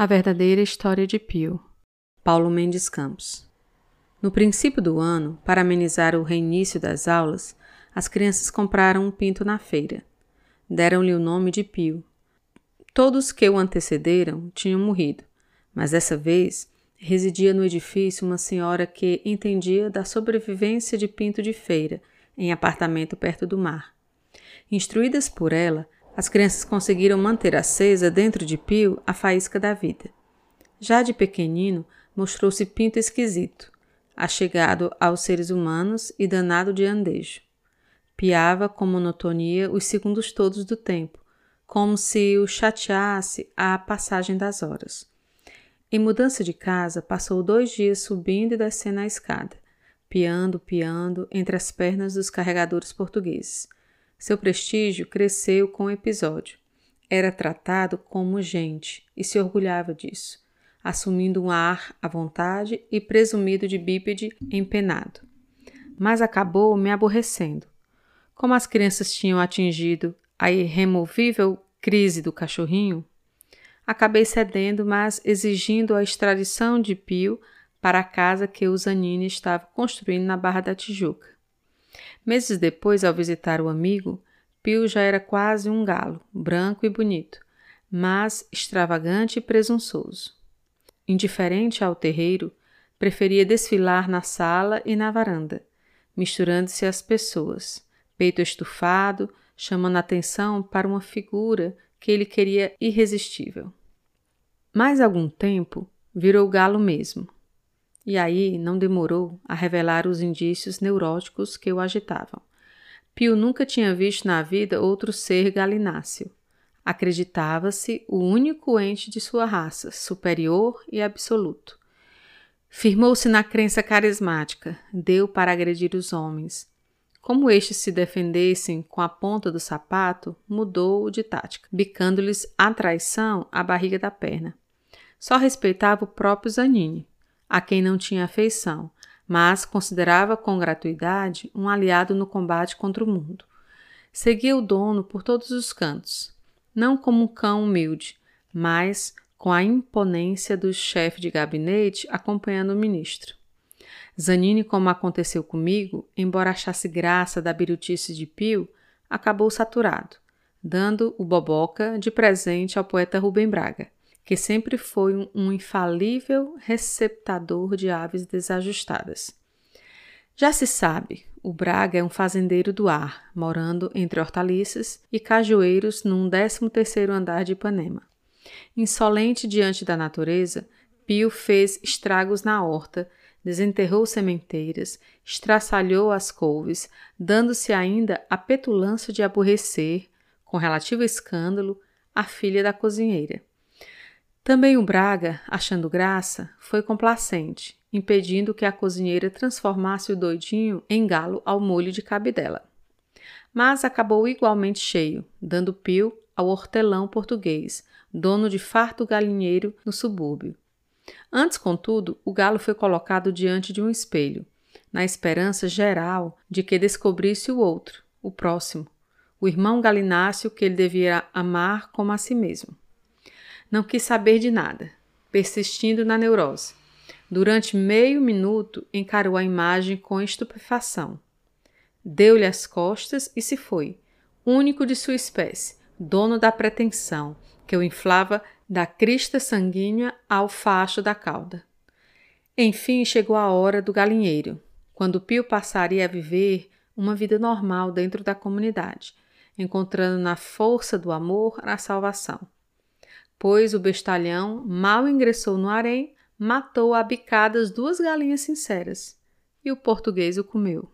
A verdadeira história de Pio. Paulo Mendes Campos. No princípio do ano, para amenizar o reinício das aulas, as crianças compraram um pinto na feira. Deram-lhe o nome de Pio. Todos que o antecederam tinham morrido, mas dessa vez residia no edifício uma senhora que entendia da sobrevivência de pinto de feira em apartamento perto do mar. Instruídas por ela, as crianças conseguiram manter acesa dentro de Pio a faísca da vida. Já de pequenino, mostrou-se pinto esquisito, achegado aos seres humanos e danado de andejo. Piava com monotonia os segundos todos do tempo, como se o chateasse a passagem das horas. Em mudança de casa, passou dois dias subindo e descendo a escada, piando, piando entre as pernas dos carregadores portugueses seu prestígio cresceu com o episódio. Era tratado como gente e se orgulhava disso, assumindo um ar à vontade e presumido de bípede empenado. Mas acabou me aborrecendo. Como as crianças tinham atingido a irremovível crise do cachorrinho, acabei cedendo, mas exigindo a extradição de Pio para a casa que o Zanini estava construindo na Barra da Tijuca. Meses depois, ao visitar o amigo, Pio já era quase um galo, branco e bonito, mas extravagante e presunçoso. Indiferente ao terreiro, preferia desfilar na sala e na varanda, misturando-se às pessoas, peito estufado, chamando atenção para uma figura que ele queria irresistível. Mais algum tempo, virou galo mesmo, e aí não demorou a revelar os indícios neuróticos que o agitavam. Pio nunca tinha visto na vida outro ser galináceo. Acreditava-se o único ente de sua raça, superior e absoluto. Firmou-se na crença carismática, deu para agredir os homens. Como estes se defendessem com a ponta do sapato, mudou de tática, bicando-lhes a traição à barriga da perna. Só respeitava o próprio Zanini, a quem não tinha afeição, mas considerava com gratuidade um aliado no combate contra o mundo. Seguia o dono por todos os cantos, não como um cão humilde, mas com a imponência do chefe de gabinete acompanhando o ministro. Zanini, como aconteceu comigo, embora achasse graça da birutice de Pio, acabou saturado, dando o boboca de presente ao poeta Rubem Braga que sempre foi um, infalível receptador de aves desajustadas. Já se sabe, o Braga é um fazendeiro do ar, morando entre hortaliças e cajueiros num 13º andar de Ipanema. Insolente diante da natureza, Pio fez estragos na horta, desenterrou sementeiras, estraçalhou as couves, dando-se ainda a petulância de aborrecer, com relativo escândalo, a filha da cozinheira. Também o Braga, achando graça, foi complacente, impedindo que a cozinheira transformasse o doidinho em galo ao molho de cabidela. Mas acabou igualmente cheio, dando pio ao hortelão português, dono de farto galinheiro no subúrbio. Antes, contudo, o galo foi colocado diante de um espelho, na esperança geral de que descobrisse o outro, o próximo, o irmão galináceo que ele devia amar como a si mesmo. Não quis saber de nada, persistindo na neurose. Durante meio minuto encarou a imagem com estupefação. Deu-lhe as costas e se foi, único de sua espécie, dono da pretensão, que o inflava da crista sanguínea ao facho da cauda. Enfim chegou a hora do galinheiro, quando Pio passaria a viver uma vida normal dentro da comunidade, encontrando na força do amor a salvação pois o bestalhão mal ingressou no harém, matou a bicadas duas galinhas sinceras, e o português o comeu.